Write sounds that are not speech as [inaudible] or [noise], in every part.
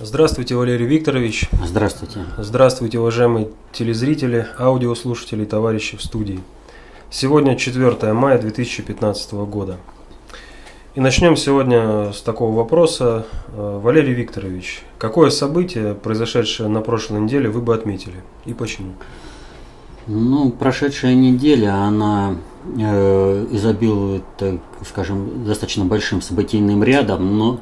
Здравствуйте, Валерий Викторович. Здравствуйте. Здравствуйте, уважаемые телезрители, аудиослушатели, товарищи в студии. Сегодня 4 мая 2015 года. И начнем сегодня с такого вопроса. Э, Валерий Викторович, какое событие, произошедшее на прошлой неделе, вы бы отметили и почему? Ну, прошедшая неделя, она э, изобилует, так скажем, достаточно большим событийным рядом, но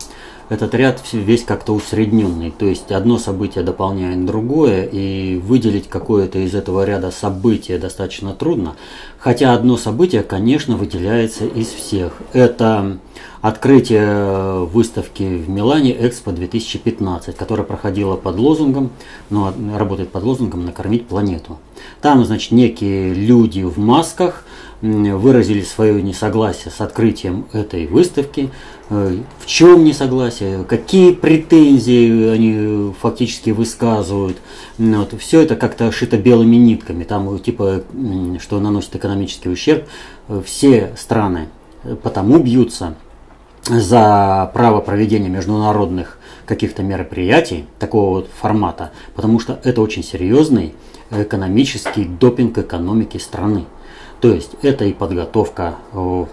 этот ряд весь как-то усредненный. То есть одно событие дополняет другое, и выделить какое-то из этого ряда события достаточно трудно. Хотя одно событие, конечно, выделяется из всех. Это открытие выставки в Милане Экспо 2015, которая проходила под лозунгом, ну, работает под лозунгом «Накормить планету». Там, значит, некие люди в масках выразили свое несогласие с открытием этой выставки. Э, в чем несогласие, какие претензии они фактически высказывают. Вот. Все это как-то шито белыми нитками. Там типа, что наносит экономический ущерб. Все страны потому бьются за право проведения международных каких-то мероприятий такого вот формата, потому что это очень серьезный экономический допинг экономики страны. То есть это и подготовка э,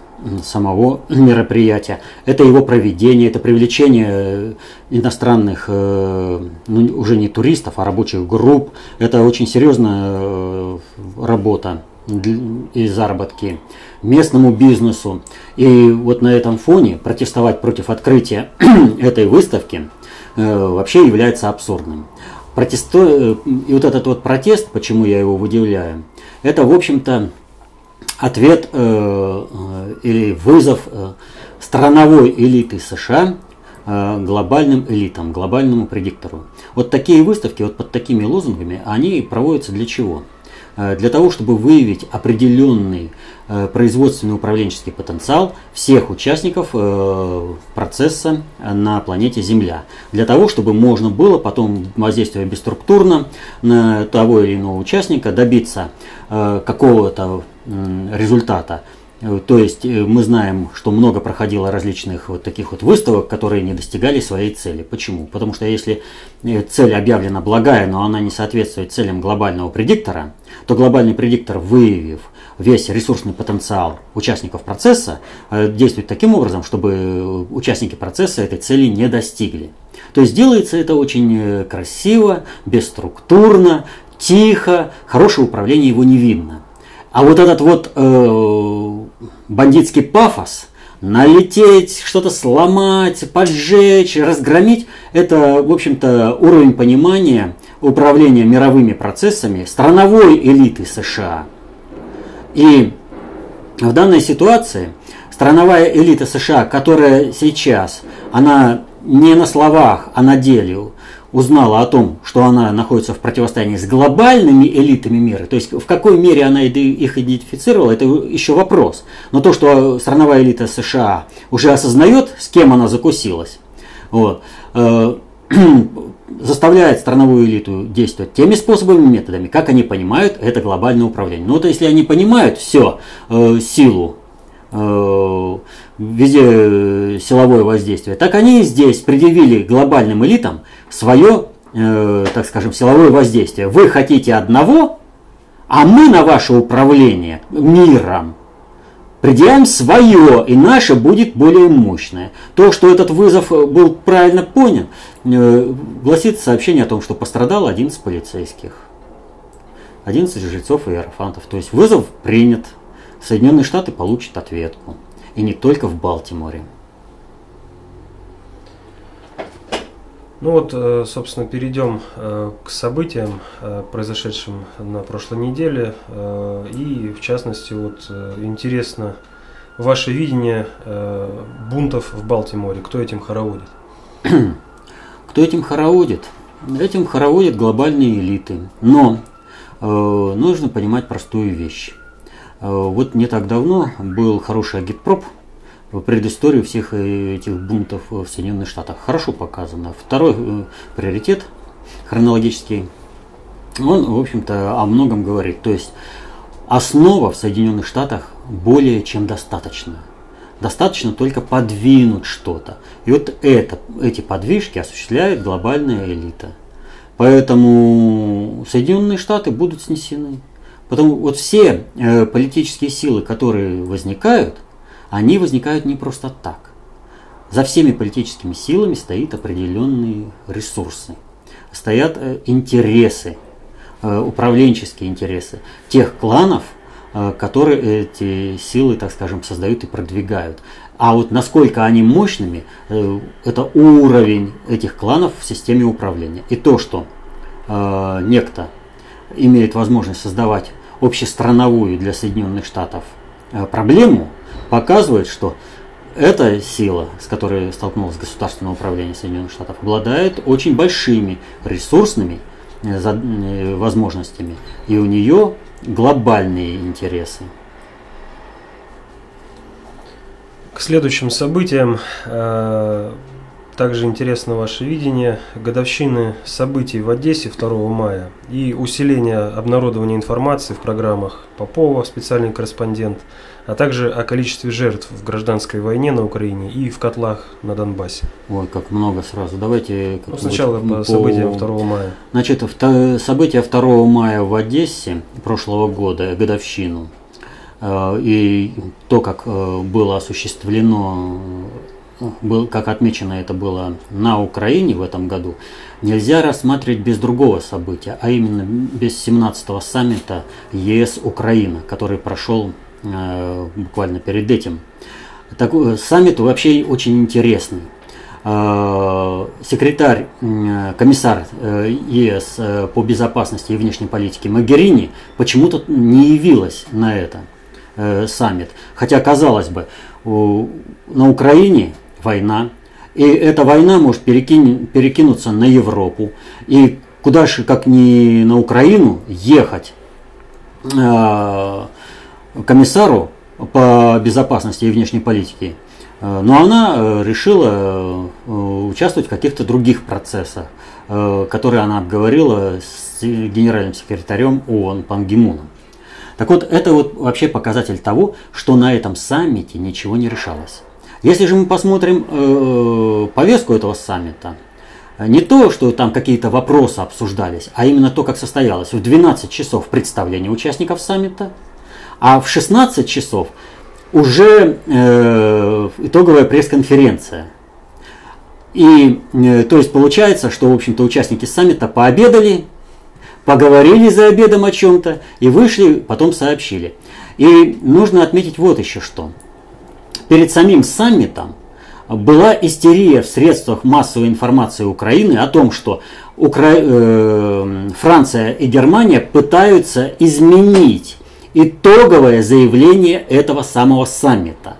самого [clears throat] мероприятия, это его проведение, это привлечение э, иностранных, э, ну, уже не туристов, а рабочих групп. Это очень серьезная работа и заработки местному бизнесу. И вот на этом фоне протестовать против открытия [clears throat] этой выставки вообще является абсурдным. Протесту... И вот этот вот протест, почему я его выделяю, это, в общем-то, ответ э, э, или вызов э, страновой элиты США глобальным элитам, глобальному предиктору. Вот такие выставки, вот под такими лозунгами, они проводятся для чего? Для того, чтобы выявить определенный производственный управленческий потенциал всех участников процесса на планете Земля. Для того, чтобы можно было потом, воздействуя бесструктурно на того или иного участника, добиться какого-то результата. Э, то есть э, мы знаем, что много проходило различных вот таких вот выставок, которые не достигали своей цели. Почему? Потому что если э, цель объявлена благая, но она не соответствует целям глобального предиктора, то глобальный предиктор, выявив весь ресурсный потенциал участников процесса, действует таким образом, чтобы участники процесса этой цели не достигли. То есть делается это очень красиво, бесструктурно, тихо, хорошее управление его не видно. А вот этот вот э, бандитский пафос, налететь, что-то сломать, поджечь, разгромить, это, в общем-то, уровень понимания управления мировыми процессами страновой элиты США. И в данной ситуации страновая элита США, которая сейчас, она не на словах, а на деле узнала о том, что она находится в противостоянии с глобальными элитами мира, то есть в какой мере она их идентифицировала, это еще вопрос. Но то, что страновая элита США уже осознает, с кем она закусилась, вот, э, [clears throat] заставляет страновую элиту действовать теми способами, методами, как они понимают это глобальное управление. Ну, то если они понимают все, э, силу везде э, силовое воздействие, так они здесь предъявили глобальным элитам свое, э, так скажем, силовое воздействие. Вы хотите одного, а мы на ваше управление миром предъявим свое, и наше будет более мощное. То, что этот вызов был правильно понят, э, гласит сообщение о том, что пострадало 11 полицейских, 11 жильцов и аэрофантов. То есть вызов принят, Соединенные Штаты получат ответку. И не только в Балтиморе. Ну вот, э, собственно, перейдем э, к событиям, э, произошедшим на прошлой неделе. И, в частности, вот интересно ваше видение бунтов в Балтиморе. Кто этим хороводит? [clears throat] Кто этим хороводит? Этим хороводят глобальные элиты. Но нужно понимать простую вещь. Э, вот не так давно был хороший агитпроп в предыстории всех этих бунтов в Соединенных Штатах. Хорошо показано. Второй э, приоритет хронологический, он, в общем-то, о многом говорит. То есть основа в Соединенных Штатах более чем достаточно. Достаточно только подвинуть что-то. И вот это, эти подвижки осуществляет глобальная элита. Поэтому Соединенные Штаты будут снесены. Потому вот все э, политические силы, которые возникают, они возникают не просто так. За всеми политическими силами стоят определенные ресурсы, стоят э, интересы, э, управленческие интересы тех кланов, э, которые эти силы, так скажем, создают и продвигают. А вот насколько они мощными, э, это уровень этих кланов в системе управления. И то, что э, некто имеет возможность создавать общестрановую для Соединенных Штатов э, проблему, показывает, что эта сила, с которой столкнулось государственное управление Соединенных Штатов, обладает очень большими ресурсными э, э, возможностями, и у нее глобальные интересы. К следующим событиям также интересно ваше видение годовщины событий в Одессе 2 мая и усиление обнародования информации в программах Попова, специальный корреспондент, а также о количестве жертв в гражданской войне на Украине и в котлах на Донбассе. Ой, как много сразу. Давайте ну, сначала по, по событиям 2 мая. Значит, события 2 мая в Одессе прошлого года, годовщину, э, и то, как э, было осуществлено был, как отмечено это было на Украине в этом году, нельзя рассматривать без другого события, а именно без 17-го саммита ЕС-Украина, который прошел э, буквально перед этим. Такой саммит вообще очень интересный. Э, секретарь, э, комиссар э, ЕС э, по безопасности и внешней политике Магерини почему-то не явилась на это э, саммит. Хотя, казалось бы, на Украине война. И эта война может перекинь, перекинуться на Европу. И куда же, как не на Украину, ехать э, комиссару по безопасности и внешней политике. Э, но она э, решила э, участвовать в каких-то других процессах, которые она обговорила с генеральным секретарем ООН Пан Гимуном. Так вот, это вот вообще показатель того, что на этом саммите ничего не решалось. Если же мы посмотрим э, повестку этого саммита, не то, что там какие-то вопросы обсуждались, а именно то, как состоялось. В 12 часов представление участников саммита, а в 16 часов уже э, итоговая пресс-конференция. И э, то есть получается, что, в общем-то, участники саммита пообедали, поговорили за обедом о чем-то и вышли, потом сообщили. И нужно отметить вот еще что – перед самим саммитом была истерия в средствах массовой информации Украины о том, что Укра... э, Франция и Германия пытаются изменить итоговое заявление этого самого саммита.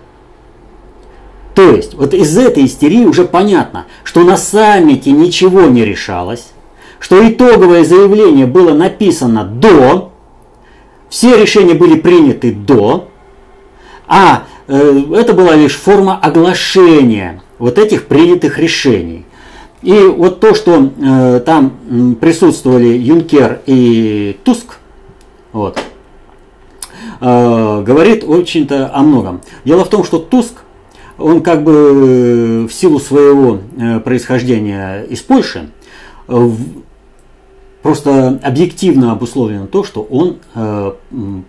То есть, вот из этой истерии уже понятно, что на саммите ничего не решалось, что итоговое заявление было написано до, все решения были приняты до, а это была лишь форма оглашения вот этих принятых решений. И вот то, что э, там присутствовали Юнкер и Туск, вот, э, говорит очень-то о многом. Дело в том, что Туск, он как бы в силу своего э, происхождения из Польши, Просто объективно обусловлено то, что он э,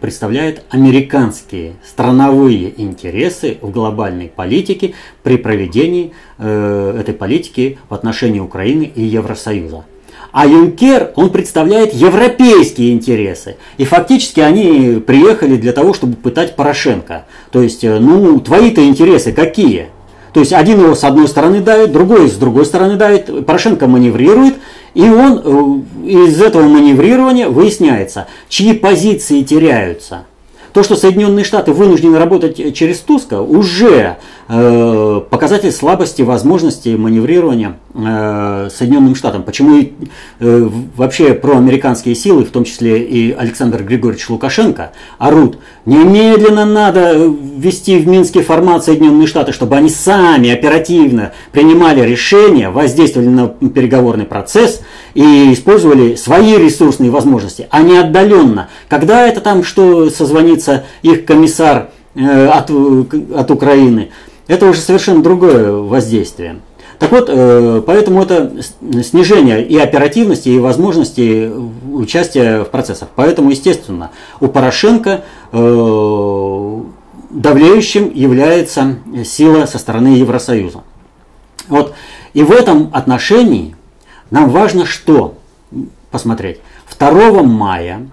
представляет американские страновые интересы в глобальной политике при проведении э, этой политики в отношении Украины и Евросоюза. А Юнкер, он представляет европейские интересы. И фактически они приехали для того, чтобы пытать Порошенко. То есть, э, ну, твои-то интересы какие? То есть один его с одной стороны давит, другой с другой стороны давит, Порошенко маневрирует, и он э, из этого маневрирования выясняется, чьи позиции теряются. То, что Соединенные Штаты вынуждены работать через Туска, уже э, показатель слабости возможности маневрирования э, Соединенным Штатам. Почему и, э, вообще проамериканские силы, в том числе и Александр Григорьевич Лукашенко, орут, немедленно надо ввести в Минске формат Соединенные Штаты, чтобы они сами оперативно принимали решения, воздействовали на переговорный процесс и использовали свои ресурсные возможности, а не отдаленно. Когда это там, что созвонится их комиссар э, от, от Украины, это уже совершенно другое воздействие. Так вот, э, поэтому это снижение и оперативности, и возможности участия в процессах. Поэтому, естественно, у Порошенко э, давлеющим является сила со стороны Евросоюза. Вот. И в этом отношении нам важно что посмотреть. 2 мая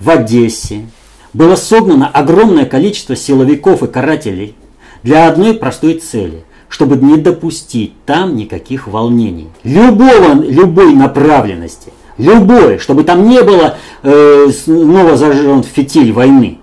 в Одессе было согнано огромное количество силовиков и карателей для одной простой цели чтобы не допустить там никаких волнений. Любого, любой направленности, любой, чтобы там не было э, снова зажжен фитиль войны.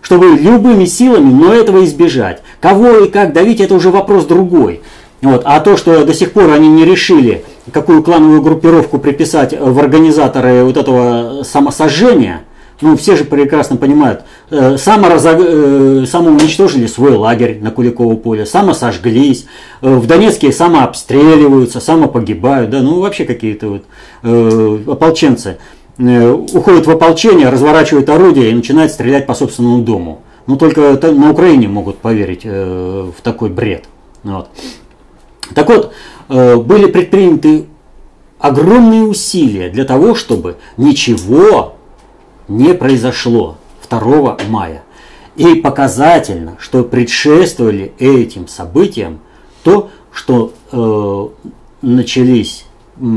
Чтобы любыми силами, но этого избежать. Кого и как давить, это уже вопрос другой. Вот. А то, что до сих пор они не решили, какую клановую группировку приписать в организаторы вот этого самосожжения – ну, все же прекрасно понимают, э, саморазог... э, самоуничтожили свой лагерь на Куликово поле, самосожглись, э, в Донецке самообстреливаются, самопогибают, да, ну, вообще какие-то вот ополченцы уходят в ополчение, разворачивают орудие и начинают стрелять по собственному дому. Ну, только на Украине могут поверить в такой бред. Вот. Так вот, были предприняты огромные усилия для того, чтобы ничего не произошло 2 мая. И показательно, что предшествовали этим событиям то, что э, начались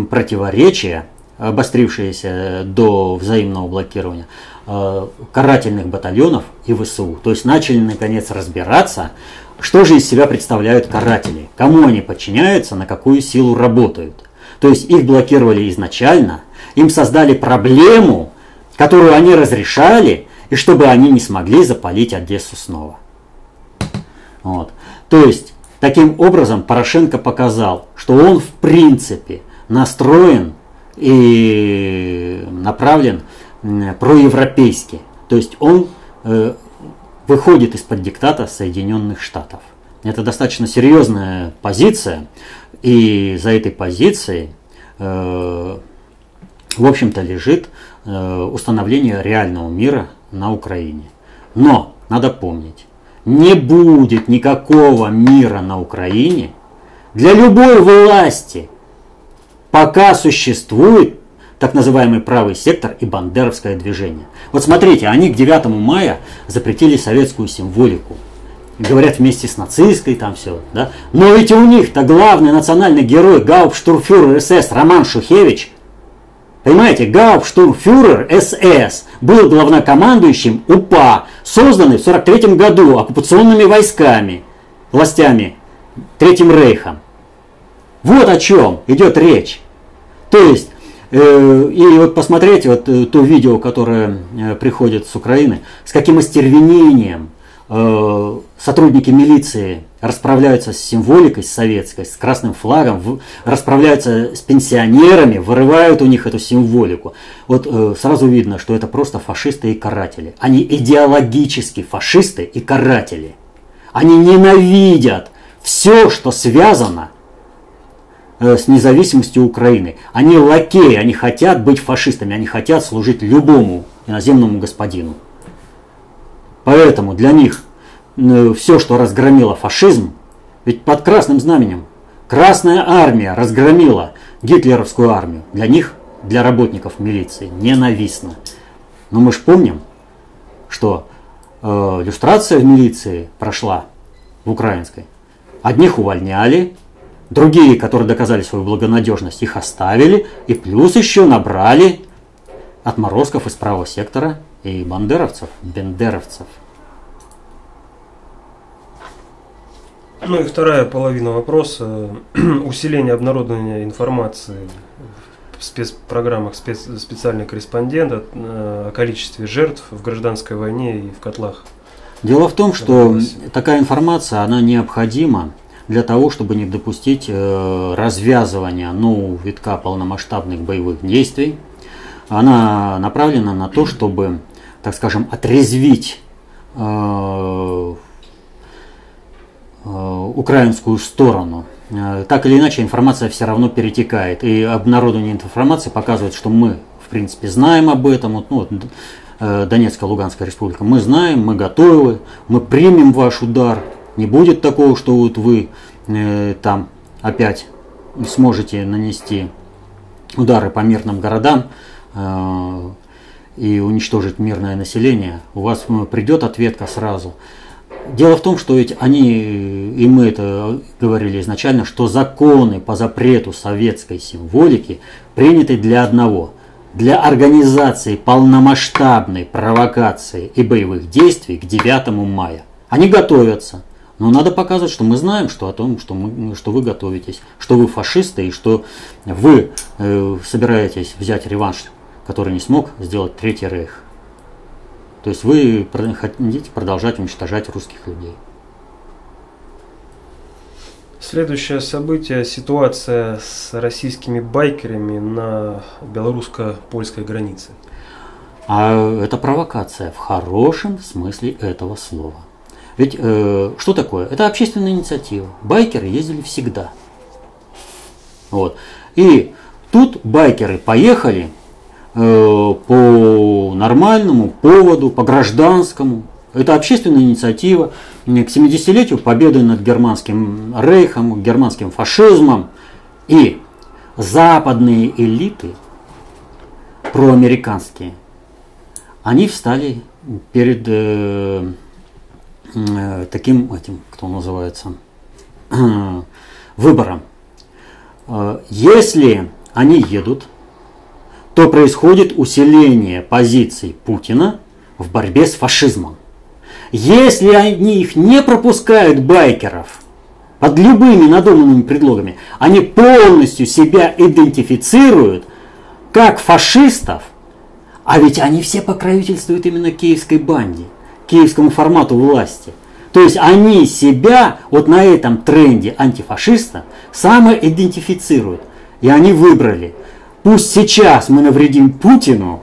противоречия, обострившиеся до взаимного блокирования э, карательных батальонов и ВСУ. То есть начали наконец разбираться, что же из себя представляют каратели, кому они подчиняются, на какую силу работают. То есть их блокировали изначально, им создали проблему, которую они разрешали, и чтобы они не смогли запалить Одессу снова. Вот. То есть, таким образом Порошенко показал, что он в принципе настроен и направлен проевропейски. То есть он э, выходит из-под диктата Соединенных Штатов. Это достаточно серьезная позиция, и за этой позицией, э, в общем-то, лежит установления реального мира на Украине. Но надо помнить, не будет никакого мира на Украине для любой власти, пока существует так называемый правый сектор и бандеровское движение. Вот смотрите, они к 9 мая запретили советскую символику. Говорят вместе с нацистской там все, да? Но ведь у них-то главный национальный герой гауптштурмфюрер СС Роман Шухевич – Понимаете, Гауптштурмфюрер СС был главнокомандующим УПА, созданный в 1943 году оккупационными войсками, властями, Третьим Рейхом. Вот о чем идет речь. То есть, э, и вот посмотрите вот э, то видео, которое э, приходит с Украины, с каким остервенением э, сотрудники милиции расправляются с символикой с советской, с красным флагом, расправляются с пенсионерами, вырывают у них эту символику. Вот э, сразу видно, что это просто фашисты и каратели. Они идеологически фашисты и каратели. Они ненавидят все, что связано э, с независимостью Украины. Они лакеи, они хотят быть фашистами, они хотят служить любому иноземному господину. Поэтому для них все, что разгромило фашизм, ведь под красным знаменем Красная армия разгромила гитлеровскую армию. Для них, для работников милиции, ненавистно. Но мы же помним, что э, иллюстрация в милиции прошла в украинской. Одних увольняли, другие, которые доказали свою благонадежность, их оставили, и плюс еще набрали отморозков из правого сектора и бандеровцев, бендеровцев. Ну и вторая половина вопроса. [clears throat] Усиление обнародования информации в спецпрограммах спец, специальный корреспондент о, о количестве жертв в гражданской войне и в котлах. Дело в том, что такая информация, она необходима для того, чтобы не допустить э, развязывания нового витка полномасштабных боевых действий. Она направлена на то, чтобы, так скажем, отрезвить э, Э, украинскую сторону. Э, так или иначе информация все равно перетекает. И обнародование информации показывает, что мы, в принципе, знаем об этом. Вот, ну, э, Донецкая, Луганская республика, мы знаем, мы готовы, мы примем ваш удар. Не будет такого, что вот вы э, там опять сможете нанести удары по мирным городам э, и уничтожить мирное население. У вас придет ответка сразу. Дело в том, что ведь они, и мы это говорили изначально, что законы по запрету советской символики приняты для одного – для организации полномасштабной провокации и боевых действий к 9 мая. Они готовятся. Но надо показывать, что мы знаем что о том, что, мы, что вы готовитесь, что вы фашисты и что вы э, собираетесь взять реванш, который не смог сделать Третий Рейх. То есть вы хотите продолжать уничтожать русских людей. Следующее событие – ситуация с российскими байкерами на белорусско-польской границе. А это провокация в хорошем смысле этого слова. Ведь э, что такое? Это общественная инициатива. Байкеры ездили всегда. Вот. И тут байкеры поехали по нормальному поводу, по гражданскому, это общественная инициатива к 70-летию победы над германским рейхом, германским фашизмом. И западные элиты, проамериканские, они встали перед э, э, таким, этим, кто называется, э, [clears throat] выбором. Э, если они едут, то происходит усиление позиций Путина в борьбе с фашизмом. Если они их не пропускают, байкеров, под любыми надуманными предлогами, они полностью себя идентифицируют как фашистов, а ведь они все покровительствуют именно киевской банде, киевскому формату власти. То есть они себя вот на этом тренде антифашиста самоидентифицируют. И они выбрали. Пусть сейчас мы навредим Путину,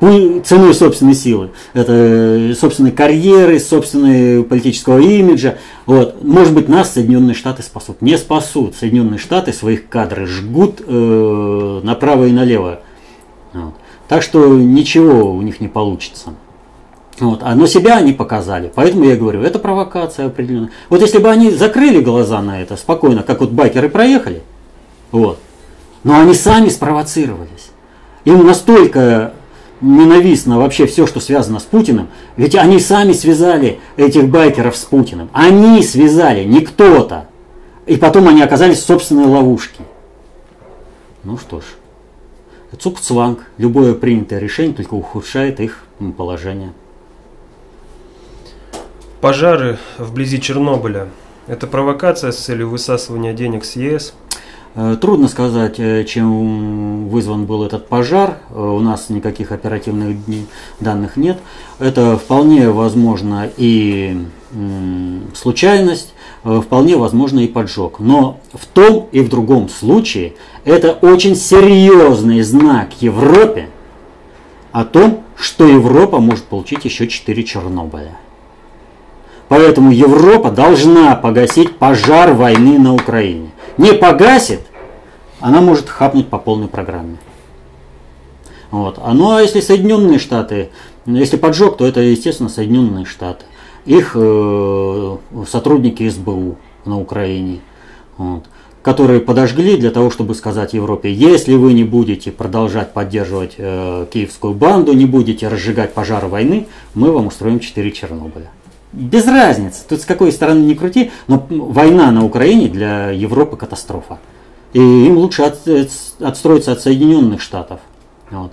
ценой собственной силы, это э, собственной карьеры, собственной политического имиджа. Вот. Может быть, нас Соединенные Штаты спасут. Не спасут. Соединенные Штаты своих кадры жгут э, направо и налево. Вот. Так что ничего у них не получится. Вот. А, но себя они показали. Поэтому я говорю, это провокация определенная. Вот если бы они закрыли глаза на это спокойно, как вот байкеры проехали, вот, но они сами спровоцировались. Им настолько ненавистно вообще все, что связано с Путиным. Ведь они сами связали этих байкеров с Путиным. Они связали, не кто-то. И потом они оказались в собственной ловушке. Ну что ж, цукцванг. Любое принятое решение только ухудшает их положение. Пожары вблизи Чернобыля. Это провокация с целью высасывания денег с ЕС – трудно сказать, э, чем вызван был этот пожар. Э, у нас никаких оперативных данных нет. Это вполне возможно и случайность, вполне возможно и поджог. Но в том и в другом случае это очень серьезный знак Европе о том, что Европа может получить еще 4 Чернобыля. Поэтому Европа должна погасить пожар войны на Украине не погасит, она может хапнуть по полной программе. Вот. А ну а если Соединенные Штаты, если поджог, то это, естественно, Соединенные Штаты. Их э, сотрудники СБУ на Украине, вот, которые подожгли для того, чтобы сказать Европе, если вы не будете продолжать поддерживать э, киевскую банду, не будете разжигать пожар войны, мы вам устроим 4 Чернобыля без разницы, тут с какой стороны не крути, но война на Украине для Европы катастрофа. И им лучше от, отстроиться от Соединенных Штатов. Вот.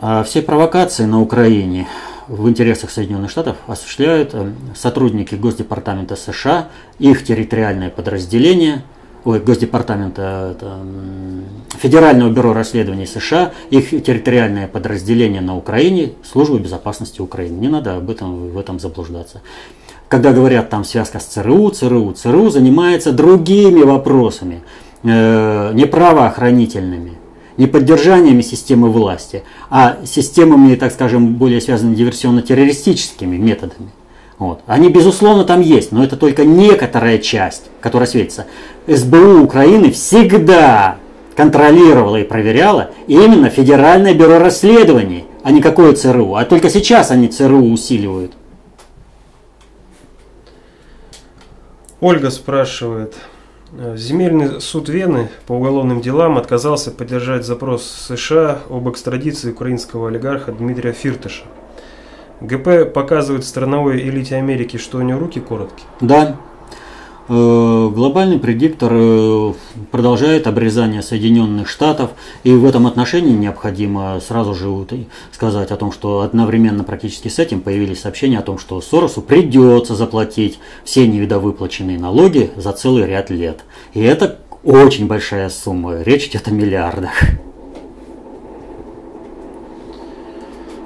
А все провокации на Украине в интересах Соединенных Штатов осуществляют э, сотрудники Госдепартамента США, их территориальное подразделение – ой, Госдепартамента, это, Федерального бюро расследований США, их территориальное подразделение на Украине, Служба безопасности Украины. Не надо об этом, в этом заблуждаться. Когда говорят там связка с ЦРУ, ЦРУ, ЦРУ занимается другими вопросами, э, не правоохранительными, не поддержаниями системы власти, а системами, так скажем, более связанными диверсионно-террористическими методами. Вот. Они, безусловно, там есть, но это только некоторая часть, которая светится. СБУ Украины всегда контролировало и проверяло именно Федеральное бюро расследований, а не какое ЦРУ. А только сейчас они ЦРУ усиливают. Ольга спрашивает. Земельный суд Вены по уголовным делам отказался поддержать запрос США об экстрадиции украинского олигарха Дмитрия Фиртыша. ГП показывает страновой элите Америки, что у него руки короткие. Да, Э, глобальный предиктор э, продолжает обрезание Соединенных Штатов, и в этом отношении необходимо сразу же сказать о том, что одновременно практически с этим появились сообщения о том, что Соросу придется заплатить все невидовыплаченные налоги за целый ряд лет. И это очень большая сумма, речь идет о миллиардах.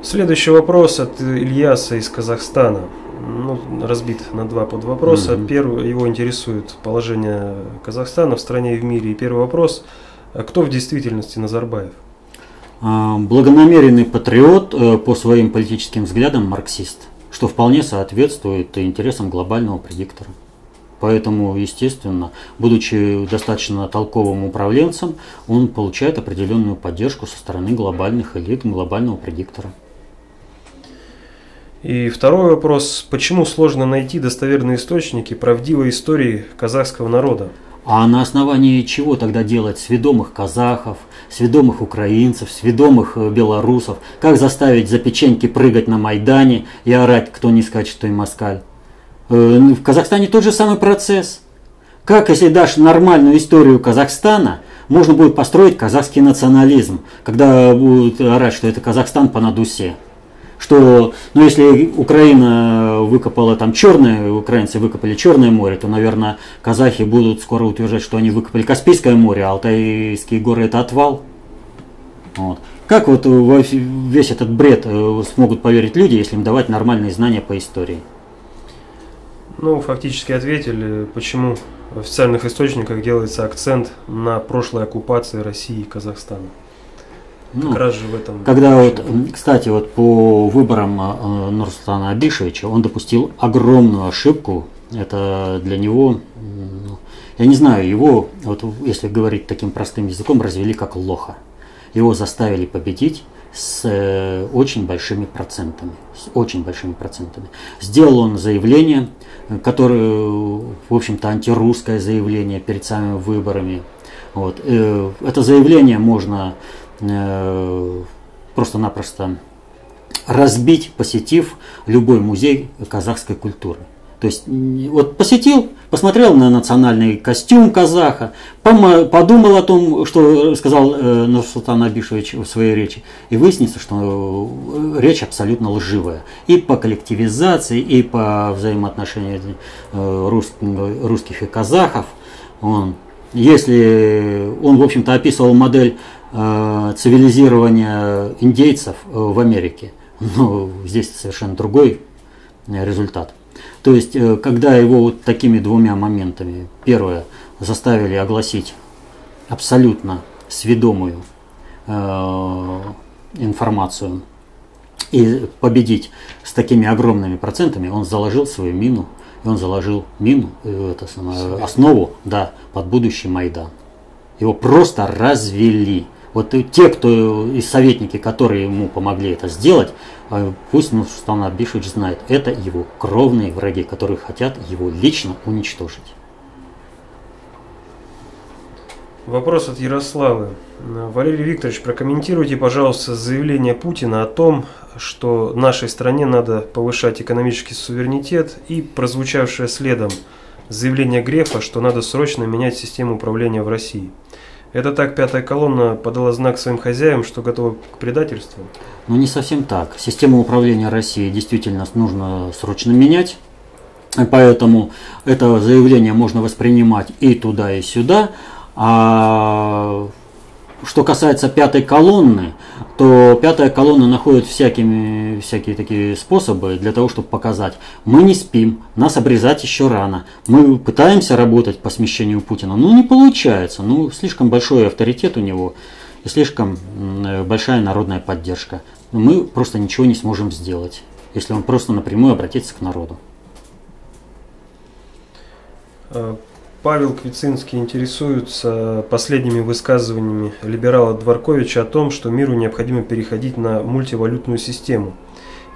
Следующий вопрос от Ильяса из Казахстана ну, разбит на два подвопроса. Угу. Первый его интересует положение Казахстана в стране и в мире. И первый вопрос: а кто в действительности Назарбаев? А, благонамеренный патриот э, по своим политическим взглядам марксист, что вполне соответствует интересам глобального предиктора. Поэтому, естественно, будучи достаточно толковым управленцем, он получает определенную поддержку со стороны глобальных элит, глобального предиктора. И второй вопрос, почему сложно найти достоверные источники правдивой истории казахского народа? А на основании чего тогда делать сведомых казахов, сведомых украинцев, сведомых э, белорусов? Как заставить за печеньки прыгать на Майдане и орать, кто не скачет, то и москаль? Э, в Казахстане тот же самый процесс. Как, если дашь нормальную историю Казахстана, можно будет построить казахский национализм, когда будут орать, что это Казахстан по надусе что, ну, если Украина выкопала там черное, украинцы выкопали Черное море, то, наверное, казахи будут скоро утверждать, что они выкопали Каспийское море, а Алтайские горы это отвал. Вот. Как вот весь этот бред э, смогут поверить люди, если им давать нормальные знания по истории? Ну, фактически ответили, почему в официальных источниках делается акцент на прошлой оккупации России и Казахстана. Ну, как раз же в этом. Когда вот, кстати, вот по выборам э, Нурсултана Абишевича он допустил огромную ошибку. Это для него, ну, я не знаю, его, вот если говорить таким простым языком, развели как лоха. Его заставили победить с э, очень большими процентами. С очень большими процентами. Сделал он заявление, которое, в общем-то, антирусское заявление перед самыми выборами. Вот. Э, это заявление можно Э, просто-напросто разбить, посетив любой музей казахской культуры. То есть вот посетил, посмотрел на национальный костюм казаха, подумал о том, что сказал э, Нурсултан Абишевич в своей речи, и выяснится, что э, речь абсолютно лживая. И по коллективизации, и по взаимоотношению русских и казахов. Он, если он, в общем-то, описывал модель Э, цивилизирования индейцев э, в Америке. Но здесь совершенно другой э, результат. То есть, когда его вот такими двумя моментами, первое, заставили огласить абсолютно сведомую э, информацию и победить с такими огромными процентами, он заложил свою мину, и он заложил мину, это самое, основу да, под будущий Майдан. Его просто развели. Вот те, кто и советники, которые ему помогли это сделать, а, пусть Нурсултан Абишевич знает, это его кровные враги, которые хотят его лично уничтожить. Вопрос от Ярославы. Валерий Викторович, прокомментируйте, пожалуйста, заявление Путина о том, что нашей стране надо повышать экономический суверенитет и прозвучавшее следом заявление Грефа, что надо срочно менять систему управления в России – это так пятая колонна подала знак своим хозяям, что готова к предательству? Ну не совсем так. Систему управления Россией действительно нужно срочно менять. Поэтому это заявление можно воспринимать и туда, и сюда. А что касается пятой колонны, то пятая колонна находит всякими, всякие такие способы для того, чтобы показать, мы не спим, нас обрезать еще рано, мы пытаемся работать по смещению Путина, но не получается, ну слишком большой авторитет у него и слишком большая народная поддержка. Мы просто ничего не сможем сделать, если он просто напрямую обратится к народу. Павел Квицинский интересуется последними высказываниями либерала Дворковича о том, что миру необходимо переходить на мультивалютную систему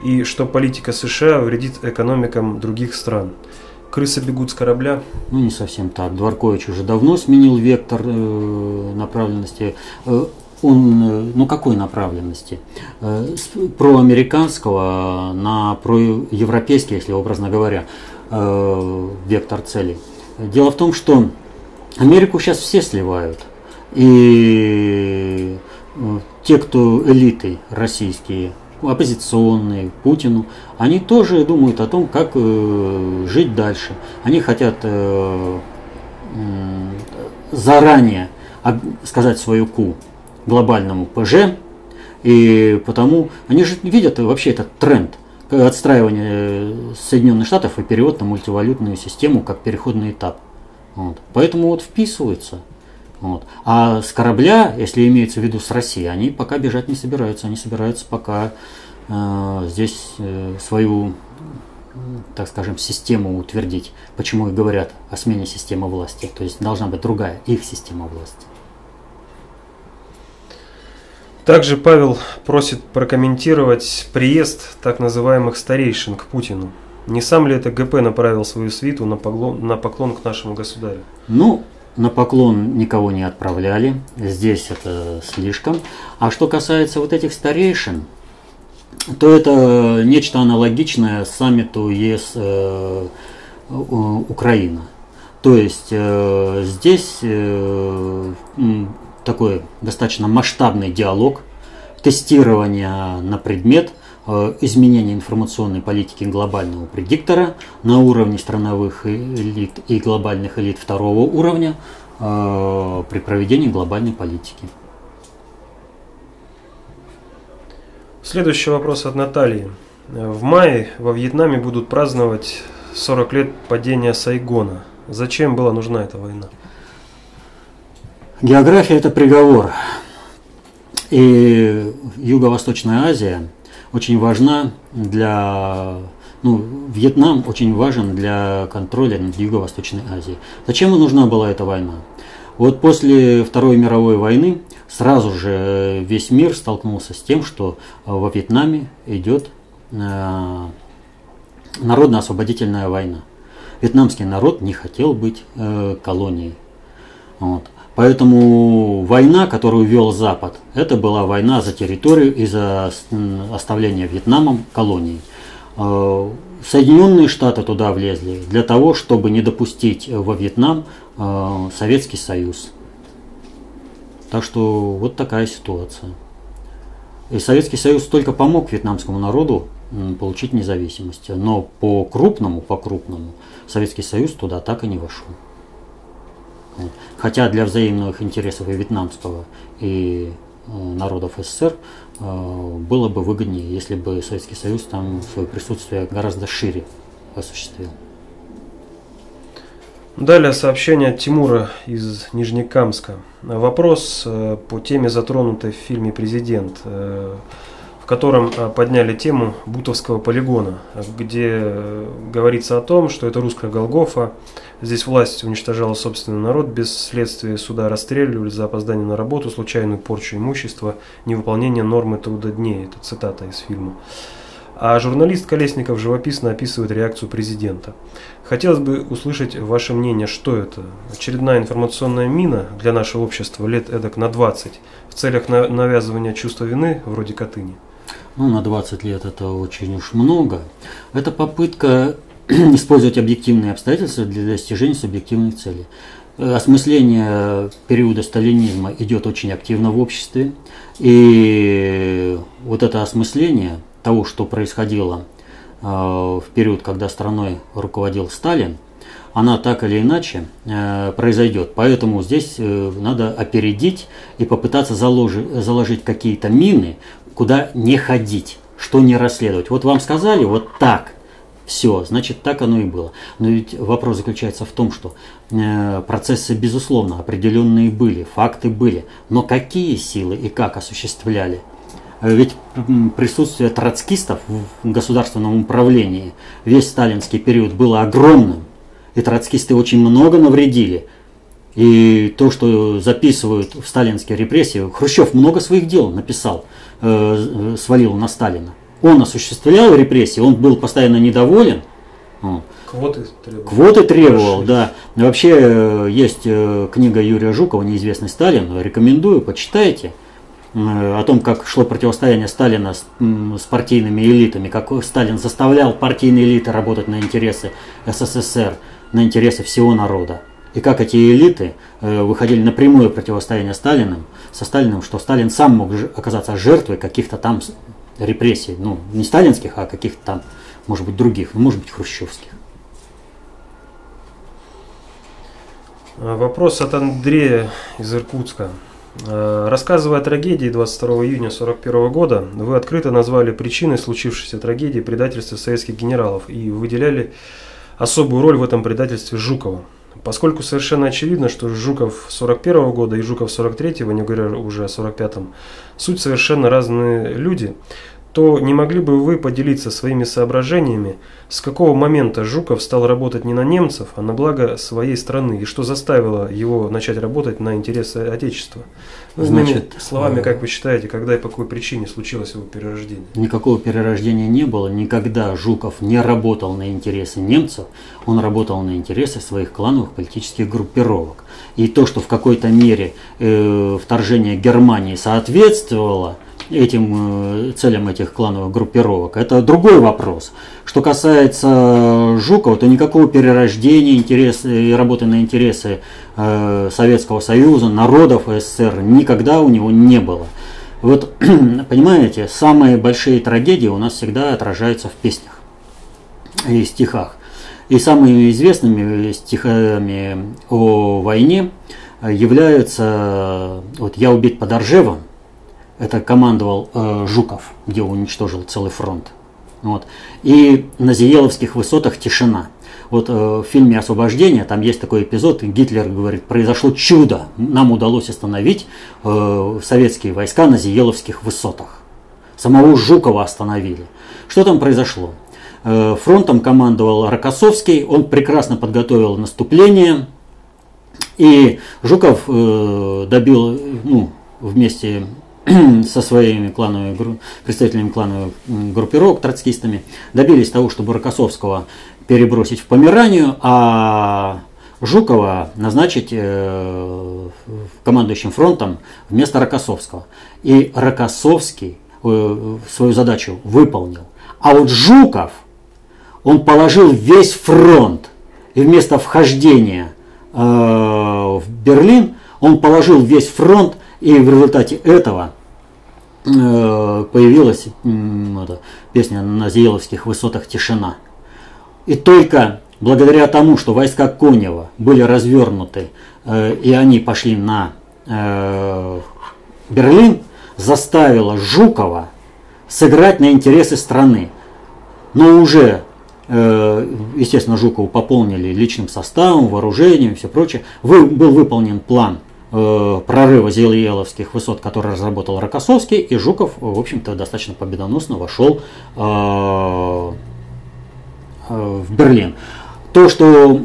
и что политика США вредит экономикам других стран. Крысы бегут с корабля. Ну, не совсем так. Дворкович уже давно сменил вектор э, направленности. Э, он, э, ну какой направленности? Э, проамериканского на проевропейский, если образно говоря, э, вектор цели. Дело в том, что Америку сейчас все сливают. И те, кто элиты российские, оппозиционные Путину, они тоже думают о том, как э, жить дальше. Они хотят э, э, заранее сказать свою ку глобальному ПЖ, и потому они же видят вообще этот тренд отстраивания Соединенных Штатов и перевод на мультивалютную систему как переходный этап. Вот. Поэтому вот вписывается. Вот. А с корабля, если имеется в виду с России, они пока бежать не собираются. Они собираются пока э, здесь э, свою, так скажем, систему утвердить. Почему и говорят о смене системы власти. То есть должна быть другая, их система власти. Также Павел просит прокомментировать приезд так называемых старейшин к Путину. Не сам ли это ГП направил свою свиту на поклон, на поклон к нашему государю? Ну, на поклон никого не отправляли, здесь это слишком. А что касается вот этих старейшин, то это нечто аналогичное саммиту ЕС э, Украина. То есть э, здесь э, такой достаточно масштабный диалог, тестирование на предмет Э, изменения информационной политики глобального предиктора на уровне страновых элит и глобальных элит второго уровня э, при проведении глобальной политики. Следующий вопрос от Натальи. В мае во Вьетнаме будут праздновать 40 лет падения Сайгона. Зачем была нужна эта война? География – это приговор. И Юго-Восточная Азия – очень важна для ну, Вьетнам очень важен для контроля над Юго-Восточной Азией. Зачем нужна была эта война? Вот после Второй мировой войны сразу же весь мир столкнулся с тем, что во Вьетнаме идет э, народно-освободительная война. Вьетнамский народ не хотел быть э, колонией. Вот. Поэтому война, которую вел Запад, это была война за территорию и за оставление Вьетнамом колоний. Э, Соединенные Штаты туда влезли для того, чтобы не допустить во Вьетнам э, Советский Союз. Так что вот такая ситуация. И Советский Союз только помог вьетнамскому народу получить независимость. Но по крупному, по крупному Советский Союз туда так и не вошел. Хотя для взаимных интересов и вьетнамского, и э, народов СССР э, было бы выгоднее, если бы Советский Союз там свое присутствие гораздо шире осуществил. Далее сообщение от Тимура из Нижнекамска. Вопрос э, по теме, затронутой в фильме «Президент», котором подняли тему Бутовского полигона, где говорится о том, что это русская Голгофа, Здесь власть уничтожала собственный народ, без следствия суда расстреливали за опоздание на работу, случайную порчу имущества, невыполнение нормы труда дней. Это цитата из фильма. А журналист Колесников живописно описывает реакцию президента. Хотелось бы услышать ваше мнение, что это? Очередная информационная мина для нашего общества лет эдак на 20 в целях навязывания чувства вины вроде Катыни? Ну, на 20 лет это очень уж много. Это попытка [clears throat] использовать объективные обстоятельства для достижения субъективных целей. Э, осмысление периода сталинизма идет очень активно в обществе. И вот это осмысление того, что происходило э, в период, когда страной руководил Сталин, она так или иначе э, произойдет. Поэтому здесь надо опередить и попытаться заложить, заложить какие-то мины, куда не ходить, что не расследовать. Вот вам сказали вот так – все, значит, так оно и было. Но ведь вопрос заключается в том, что э, процессы, безусловно, определенные были, факты были. Но какие силы и как осуществляли? Э, ведь присутствие троцкистов в государственном управлении весь сталинский период было огромным. И троцкисты очень много навредили. И то, что записывают в сталинские репрессии, Хрущев много своих дел написал, э, свалил на Сталина. Он осуществлял репрессии, он был постоянно недоволен. Квоты требовал. Квоты требовал, да. Вообще э, есть э, книга Юрия Жукова «Неизвестный Сталин». Рекомендую, почитайте о том, как шло противостояние Сталина с, с партийными элитами, как Сталин заставлял партийные элиты работать на интересы СССР, на интересы всего народа. И как эти элиты э, выходили на прямое противостояние Сталиным, со Сталиным, что Сталин сам мог оказаться жертвой каких-то там репрессий. Ну, не сталинских, а каких-то там, может быть, других, ну, может быть, хрущевских. А, вопрос от Андрея из Иркутска. А, рассказывая о трагедии 22 июня 1941 года, вы открыто назвали причиной случившейся трагедии предательства советских генералов и выделяли особую роль в этом предательстве Жукова. Поскольку совершенно очевидно, что Жуков 41 года и Жуков 43, не говоря уже о 45-м, суть совершенно разные люди, то не могли бы вы поделиться своими соображениями, с какого момента Жуков стал работать не на немцев, а на благо своей страны, и что заставило его начать работать на интересы Отечества? Ну, Значит, словами, э, как вы считаете, когда и по какой причине случилось его перерождение? Никакого перерождения не было, никогда Жуков не работал на интересы немцев, он работал на интересы своих клановых политических группировок. И то, что в какой-то мере э, вторжение Германии соответствовало – этим э, целям этих клановых группировок. Это другой вопрос. Что касается Жукова, то никакого перерождения интереса и работы на интересы э, Советского Союза, народов СССР никогда у него не было. Вот, [clears throat] понимаете, самые большие трагедии у нас всегда отражаются в песнях и стихах. И самыми известными стихами о войне являются вот «Я убит под Оржевом», это командовал э, Жуков, где уничтожил целый фронт. Вот. И на Зиеловских высотах тишина. Вот э, в фильме «Освобождение» там есть такой эпизод, Гитлер говорит, произошло чудо, нам удалось остановить э, советские войска на Зиеловских высотах. Самого Жукова остановили. Что там произошло? Э, фронтом командовал Рокоссовский, он прекрасно подготовил наступление, и Жуков э, добил ну, вместе [clears throat] со своими клановыми, представителями клановых группировок, троцкистами, добились того, чтобы Рокоссовского перебросить в Померанию, а Жукова назначить э, командующим фронтом вместо Рокоссовского. И Рокоссовский э, свою задачу выполнил. А вот Жуков, он положил весь фронт, и вместо вхождения э, в Берлин, он положил весь фронт, и в результате этого появилась это, песня «На Зиеловских высотах тишина». И только благодаря тому, что войска Конева были развернуты, э, и они пошли на э, Берлин, заставила Жукова сыграть на интересы страны. Но уже, естественно, Жукову пополнили личным составом, вооружением и все прочее. был выполнен план Э, прорыва Зелиеловских высот, который разработал Рокоссовский, и Жуков, в общем-то, достаточно победоносно вошел э, э, в Берлин. То, что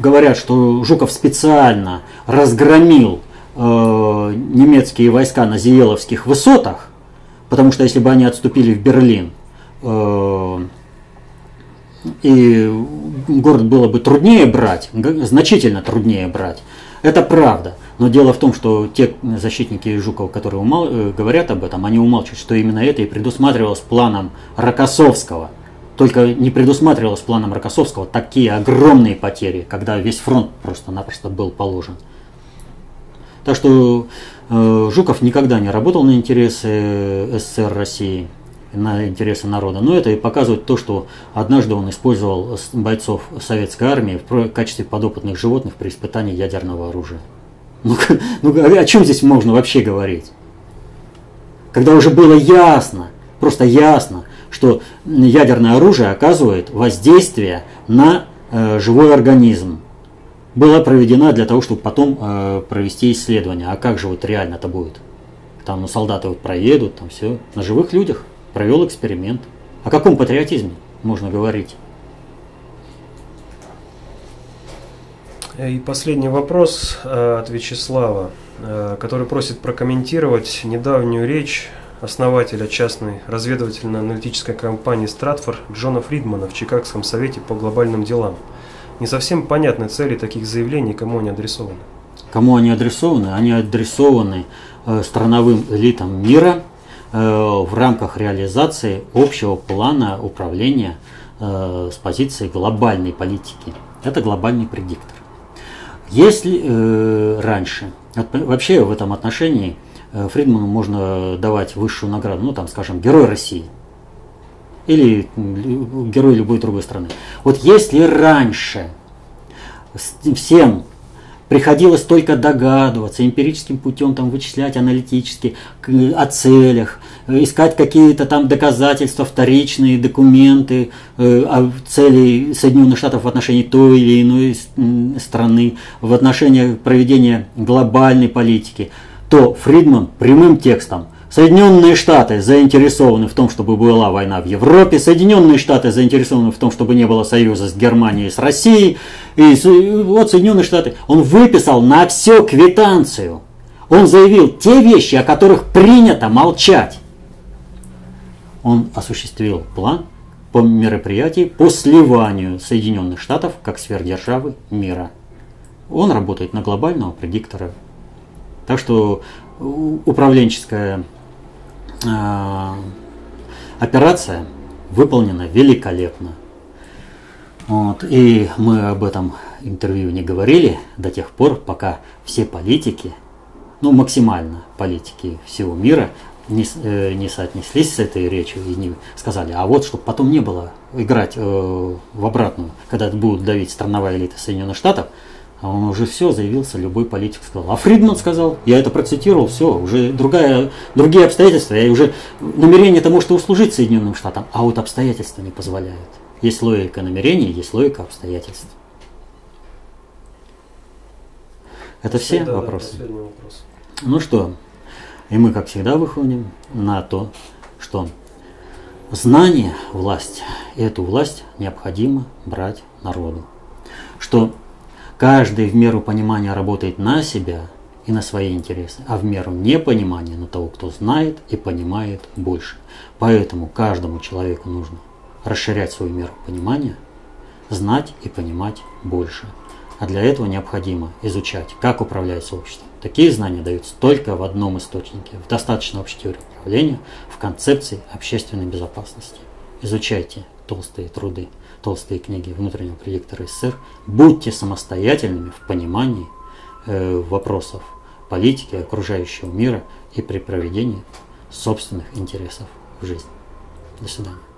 говорят, что Жуков специально разгромил немецкие войска на Зиеловских высотах, потому что если бы они отступили в Берлин, и город было бы труднее брать, значительно труднее брать, это правда. Но дело в том, что те защитники Жукова, которые умал, э, говорят об этом, они умалчивают, что именно это и предусматривалось планом Рокоссовского. Только не предусматривалось планом Рокоссовского такие огромные потери, когда весь фронт просто-напросто был положен. Так что э, Жуков никогда не работал на интересы СССР России, на интересы народа. Но это и показывает то, что однажды он использовал бойцов советской армии в качестве подопытных животных при испытании ядерного оружия. Ну, ну о чем здесь можно вообще говорить? Когда уже было ясно, просто ясно, что ядерное оружие оказывает воздействие на э, живой организм. Была проведена для того, чтобы потом э, провести исследование. А как же вот реально это будет? Там ну, солдаты вот проедут, там все. На живых людях провел эксперимент. О каком патриотизме можно говорить? И последний вопрос э, от Вячеслава, э, который просит прокомментировать недавнюю речь основателя частной разведывательно-аналитической компании «Стратфор» Джона Фридмана в Чикагском совете по глобальным делам. Не совсем понятны цели таких заявлений, кому они адресованы. Кому они адресованы? Они адресованы э, страновым элитам мира в рамках реализации общего плана управления с позиции глобальной политики. Это глобальный предиктор. Если э, раньше, вообще в этом отношении э, Фридману можно давать высшую награду, ну там, скажем, Герой России или Герой любой другой страны. Вот если раньше всем приходилось только догадываться, эмпирическим путем там вычислять аналитически о целях, искать какие-то там доказательства, вторичные документы э, о цели Соединенных Штатов в отношении той или иной страны, в отношении проведения глобальной политики, то Фридман прямым текстом – Соединенные Штаты заинтересованы в том, чтобы была война в Европе. Соединенные Штаты заинтересованы в том, чтобы не было союза с Германией, с Россией. И вот Соединенные Штаты, он выписал на все квитанцию. Он заявил те вещи, о которых принято молчать. Он осуществил план по мероприятию по сливанию Соединенных Штатов как сверхдержавы мира. Он работает на глобального предиктора. Так что управленческая операция выполнена великолепно. Вот. И мы об этом интервью не говорили до тех пор, пока все политики, ну максимально политики всего мира не, э, не соотнеслись с этой речью и не сказали, а вот чтобы потом не было играть э, в обратную, когда будут давить страновая элита Соединенных Штатов, а он уже все заявился, любой политик сказал. А Фридман сказал, я это процитировал, все, уже другая, другие обстоятельства, я уже намерение это может и услужить Соединенным Штатам, а вот обстоятельства не позволяют. Есть логика намерений, есть логика обстоятельств. Это все да, вопросы? Да, вопрос. Ну что, и мы, как всегда, выходим на то, что знание – власть, и эту власть необходимо брать народу. Что Каждый в меру понимания работает на себя и на свои интересы, а в меру непонимания на того, кто знает и понимает больше. Поэтому каждому человеку нужно расширять свою меру понимания, знать и понимать больше. А для этого необходимо изучать, как управляется общество. Такие знания даются только в одном источнике, в достаточно общей теории управления, в концепции общественной безопасности. Изучайте толстые труды толстые книги внутреннего предиктора СССР, будьте самостоятельными в понимании э, вопросов политики, окружающего мира и при проведении собственных интересов в жизни. До свидания.